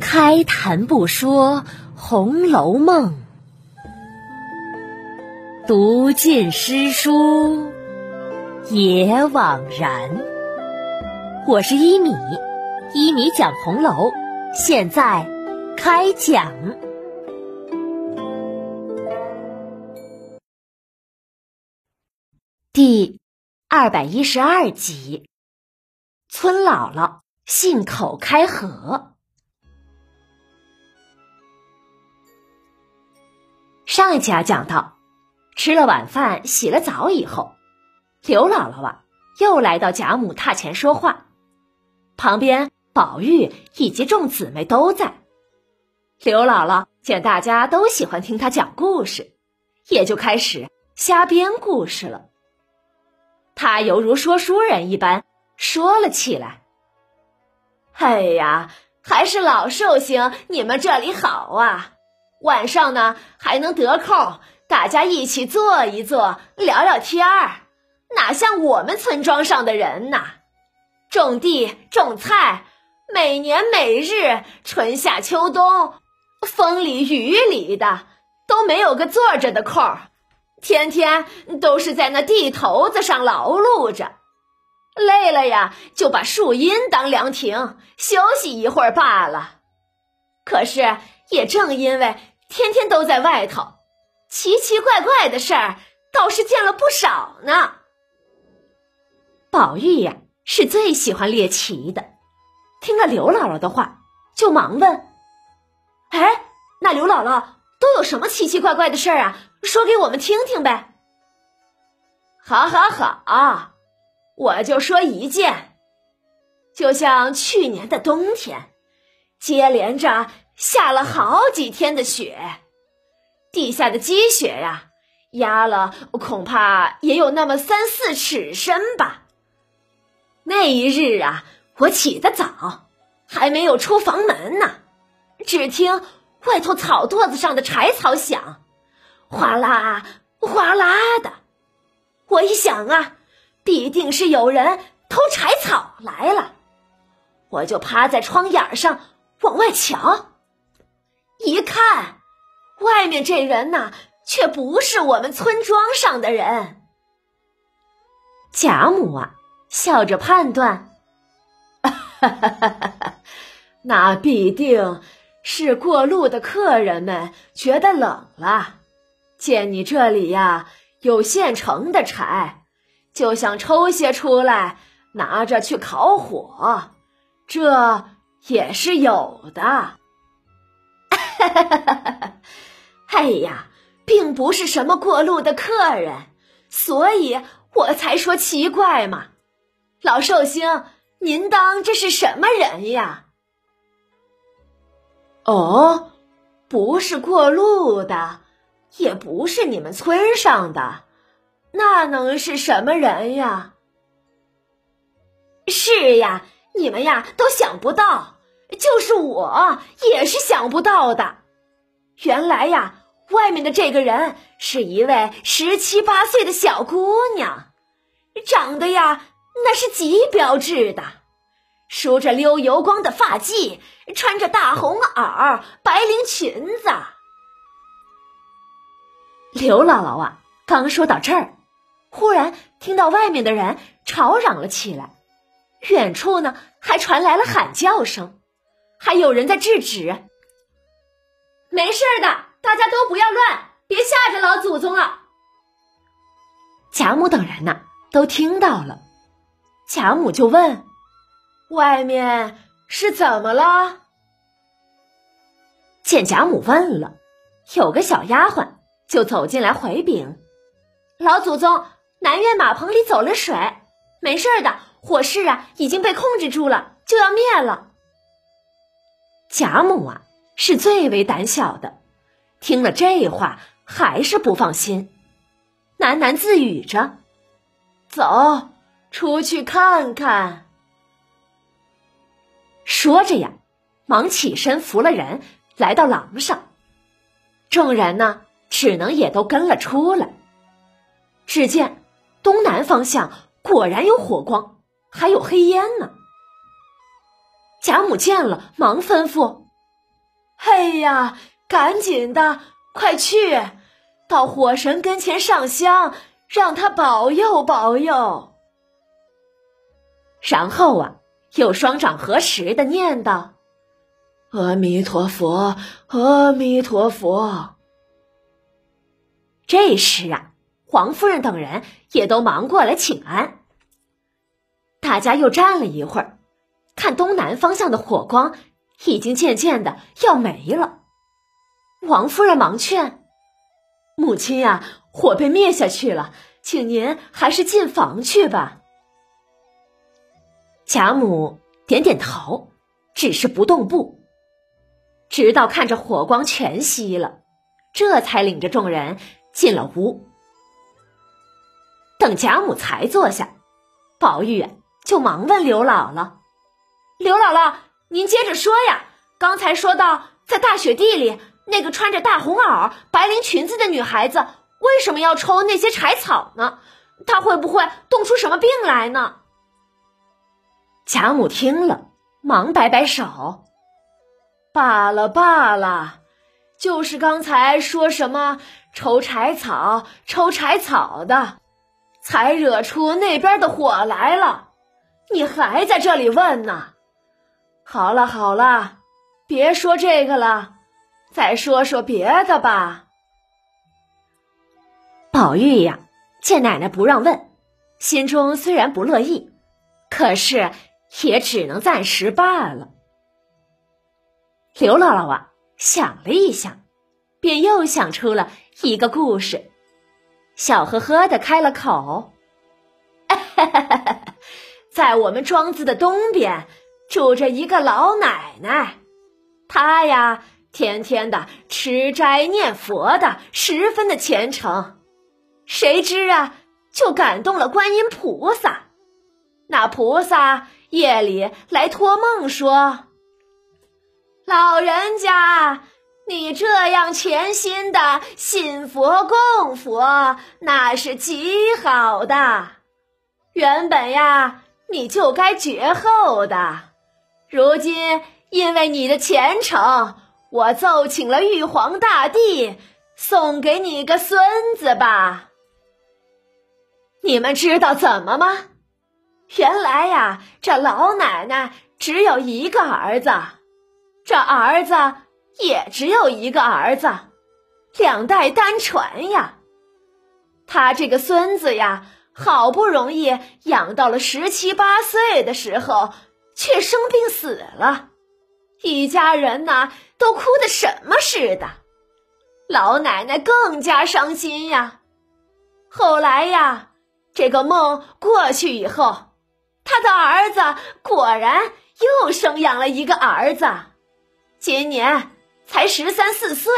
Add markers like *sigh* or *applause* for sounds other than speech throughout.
开谈不说《红楼梦》，读尽诗书也枉然。我是一米，一米讲红楼，现在开讲第二百一十二集。村姥姥信口开河。上一集啊，讲到吃了晚饭、洗了澡以后，刘姥姥啊又来到贾母榻前说话，旁边宝玉以及众姊妹都在。刘姥姥见大家都喜欢听她讲故事，也就开始瞎编故事了。她犹如说书人一般说了起来：“哎呀，还是老寿星你们这里好啊！”晚上呢，还能得空，大家一起坐一坐，聊聊天儿。哪像我们村庄上的人呐，种地种菜，每年每日春夏秋冬，风里雨里的，都没有个坐着的空儿，天天都是在那地头子上劳碌着，累了呀，就把树荫当凉亭，休息一会儿罢了。可是也正因为。天天都在外头，奇奇怪怪的事儿倒是见了不少呢。宝玉呀是最喜欢猎奇的，听了刘姥姥的话，就忙问：“哎，那刘姥姥都有什么奇奇怪怪的事儿啊？说给我们听听呗。”“好，好，好，我就说一件，就像去年的冬天，接连着。”下了好几天的雪，地下的积雪呀，压了恐怕也有那么三四尺深吧。那一日啊，我起得早，还没有出房门呢，只听外头草垛子上的柴草响，哗啦哗啦的。我一想啊，必定是有人偷柴草来了，我就趴在窗沿上往外瞧。一看，外面这人呐，却不是我们村庄上的人。贾母啊，笑着判断：“ *laughs* 那必定是过路的客人们觉得冷了，见你这里呀有现成的柴，就想抽些出来拿着去烤火，这也是有的。”哈哈哈哈哈！哎呀，并不是什么过路的客人，所以我才说奇怪嘛。老寿星，您当这是什么人呀？哦，不是过路的，也不是你们村上的，那能是什么人呀？是呀，你们呀都想不到。就是我也是想不到的，原来呀，外面的这个人是一位十七八岁的小姑娘，长得呀那是极标致的，梳着溜油光的发髻，穿着大红袄、白绫裙子。刘姥姥啊，刚说到这儿，忽然听到外面的人吵嚷了起来，远处呢还传来了喊叫声。还有人在制止，没事的，大家都不要乱，别吓着老祖宗了。贾母等人呢，都听到了。贾母就问：“外面是怎么了？”见贾母问了，有个小丫鬟就走进来回禀：“老祖宗，南院马棚里走了水，没事的，火势啊已经被控制住了，就要灭了。”贾母啊，是最为胆小的，听了这话还是不放心，喃喃自语着：“走出去看看。”说着呀，忙起身扶了人来到廊上，众人呢只能也都跟了出来。只见东南方向果然有火光，还有黑烟呢。贾母见了，忙吩咐：“嘿呀，赶紧的，快去到火神跟前上香，让他保佑保佑。”然后啊，又双掌合十的念道：“阿弥陀佛，阿弥陀佛。”这时啊，王夫人等人也都忙过来请安。大家又站了一会儿，看东南方向的火光已经渐渐的要没了。王夫人忙劝：“母亲呀，火被灭下去了，请您还是进房去吧。”贾母点点头，只是不动步，直到看着火光全熄了，这才领着众人进了屋。等贾母才坐下，宝玉就忙问刘姥姥：“刘姥姥，您接着说呀！刚才说到在大雪地里，那个穿着大红袄、白绫裙子的女孩子，为什么要抽那些柴草呢？她会不会冻出什么病来呢？”贾母听了，忙摆摆手：“罢了罢了，就是刚才说什么抽柴草、抽柴草的，才惹出那边的火来了。你还在这里问呢？好了好了，别说这个了，再说说别的吧。”宝玉呀，见奶奶不让问，心中虽然不乐意，可是。也只能暂时罢了。刘姥姥啊，想了一想，便又想出了一个故事，笑呵呵的开了口：“ *laughs* 在我们庄子的东边住着一个老奶奶，她呀，天天的吃斋念佛的，十分的虔诚。谁知啊，就感动了观音菩萨，那菩萨。”夜里来托梦说：“老人家，你这样全心的信佛供佛，那是极好的。原本呀，你就该绝后的。如今因为你的虔诚，我奏请了玉皇大帝，送给你个孙子吧。你们知道怎么吗？”原来呀，这老奶奶只有一个儿子，这儿子也只有一个儿子，两代单传呀。他这个孙子呀，好不容易养到了十七八岁的时候，却生病死了，一家人呐都哭的什么似的，老奶奶更加伤心呀。后来呀，这个梦过去以后。他的儿子果然又生养了一个儿子，今年才十三四岁，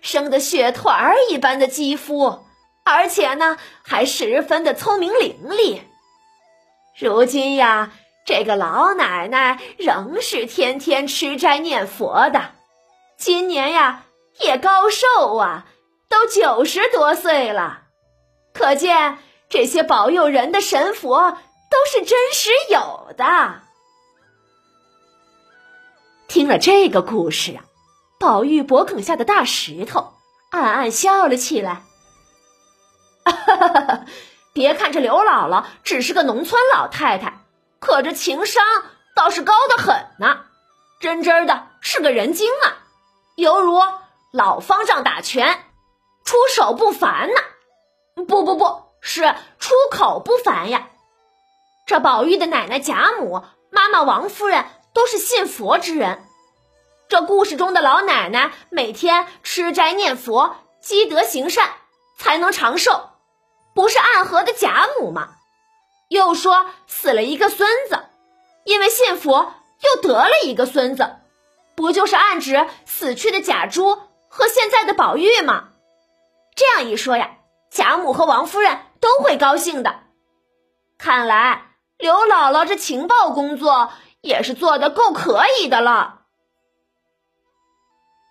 生的雪团儿一般的肌肤，而且呢还十分的聪明伶俐。如今呀，这个老奶奶仍是天天吃斋念佛的，今年呀也高寿啊，都九十多岁了。可见这些保佑人的神佛。都是真实有的。听了这个故事啊，宝玉脖梗下的大石头暗暗笑了起来。*laughs* 别看这刘姥姥只是个农村老太太，可这情商倒是高的很呢，真真的是个人精啊，犹如老方丈打拳，出手不凡呐。不不不是出口不凡呀。这宝玉的奶奶贾母、妈妈王夫人都是信佛之人。这故事中的老奶奶每天吃斋念佛、积德行善，才能长寿，不是暗合的贾母吗？又说死了一个孙子，因为信佛又得了一个孙子，不就是暗指死去的贾珠和现在的宝玉吗？这样一说呀，贾母和王夫人都会高兴的。看来。刘姥姥这情报工作也是做的够可以的了。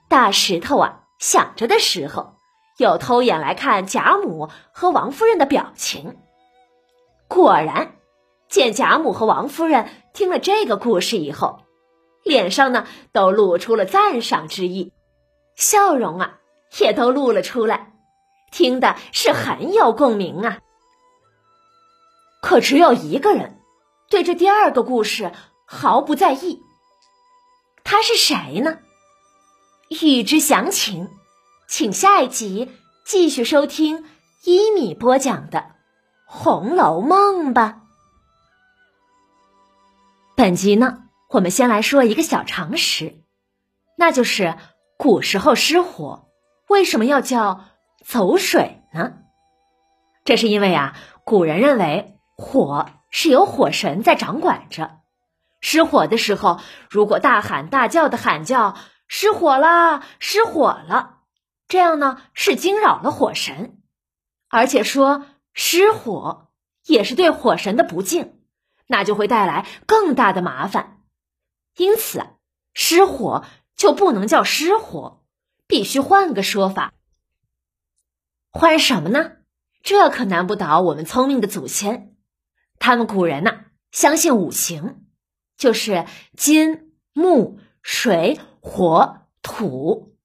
大石头啊，想着的时候，又偷眼来看贾母和王夫人的表情。果然，见贾母和王夫人听了这个故事以后，脸上呢都露出了赞赏之意，笑容啊也都露了出来，听的是很有共鸣啊。可只有一个人对这第二个故事毫不在意，他是谁呢？欲知详情，请下一集继续收听一米播讲的《红楼梦》吧。本集呢，我们先来说一个小常识，那就是古时候失火为什么要叫走水呢？这是因为啊，古人认为火是由火神在掌管着，失火的时候，如果大喊大叫的喊叫“失火啦，失火了”，这样呢是惊扰了火神，而且说失火也是对火神的不敬。那就会带来更大的麻烦，因此失火就不能叫失火，必须换个说法。换什么呢？这可难不倒我们聪明的祖先。他们古人呐，相信五行，就是金、木、水、火、土，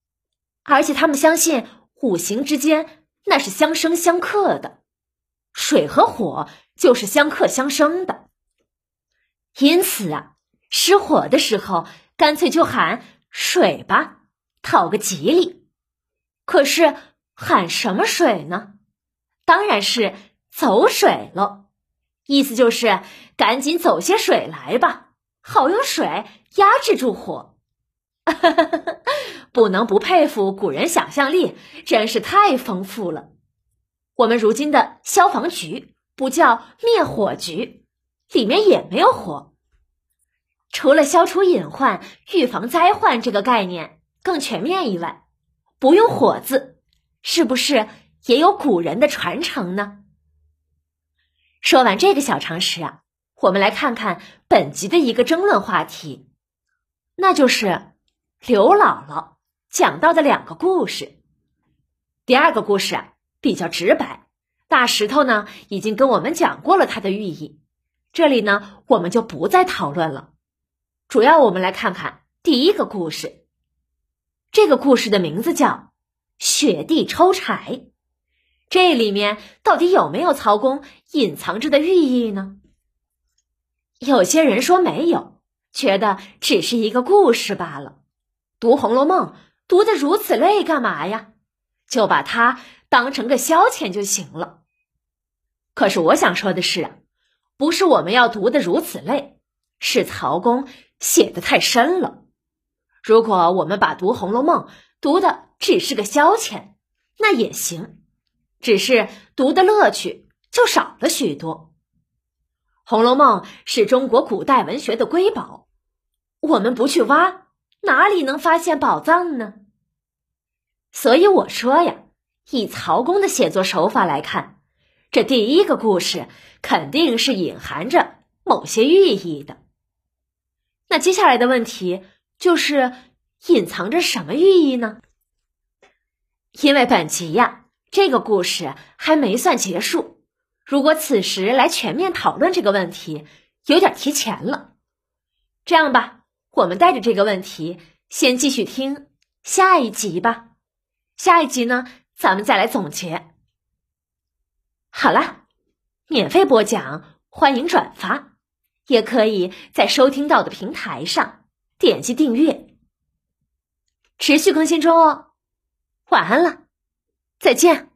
而且他们相信五行之间那是相生相克的，水和火就是相克相生的。因此啊，失火的时候干脆就喊水吧，讨个吉利。可是喊什么水呢？当然是走水喽。意思就是赶紧走些水来吧，好用水压制住火。*laughs* 不能不佩服古人想象力，真是太丰富了。我们如今的消防局不叫灭火局。里面也没有火，除了消除隐患、预防灾患这个概念更全面以外，不用“火”字，是不是也有古人的传承呢？说完这个小常识啊，我们来看看本集的一个争论话题，那就是刘姥姥讲到的两个故事。第二个故事啊比较直白，大石头呢已经跟我们讲过了它的寓意。这里呢，我们就不再讨论了。主要我们来看看第一个故事。这个故事的名字叫《雪地抽柴》，这里面到底有没有曹公隐藏着的寓意呢？有些人说没有，觉得只是一个故事罢了。读《红楼梦》读的如此累，干嘛呀？就把它当成个消遣就行了。可是我想说的是啊。不是我们要读的如此累，是曹公写的太深了。如果我们把读《红楼梦》读的只是个消遣，那也行，只是读的乐趣就少了许多。《红楼梦》是中国古代文学的瑰宝，我们不去挖，哪里能发现宝藏呢？所以我说呀，以曹公的写作手法来看。这第一个故事肯定是隐含着某些寓意的。那接下来的问题就是隐藏着什么寓意呢？因为本集呀，这个故事还没算结束。如果此时来全面讨论这个问题，有点提前了。这样吧，我们带着这个问题先继续听下一集吧。下一集呢，咱们再来总结。好了，免费播讲，欢迎转发，也可以在收听到的平台上点击订阅，持续更新中哦。晚安了，再见。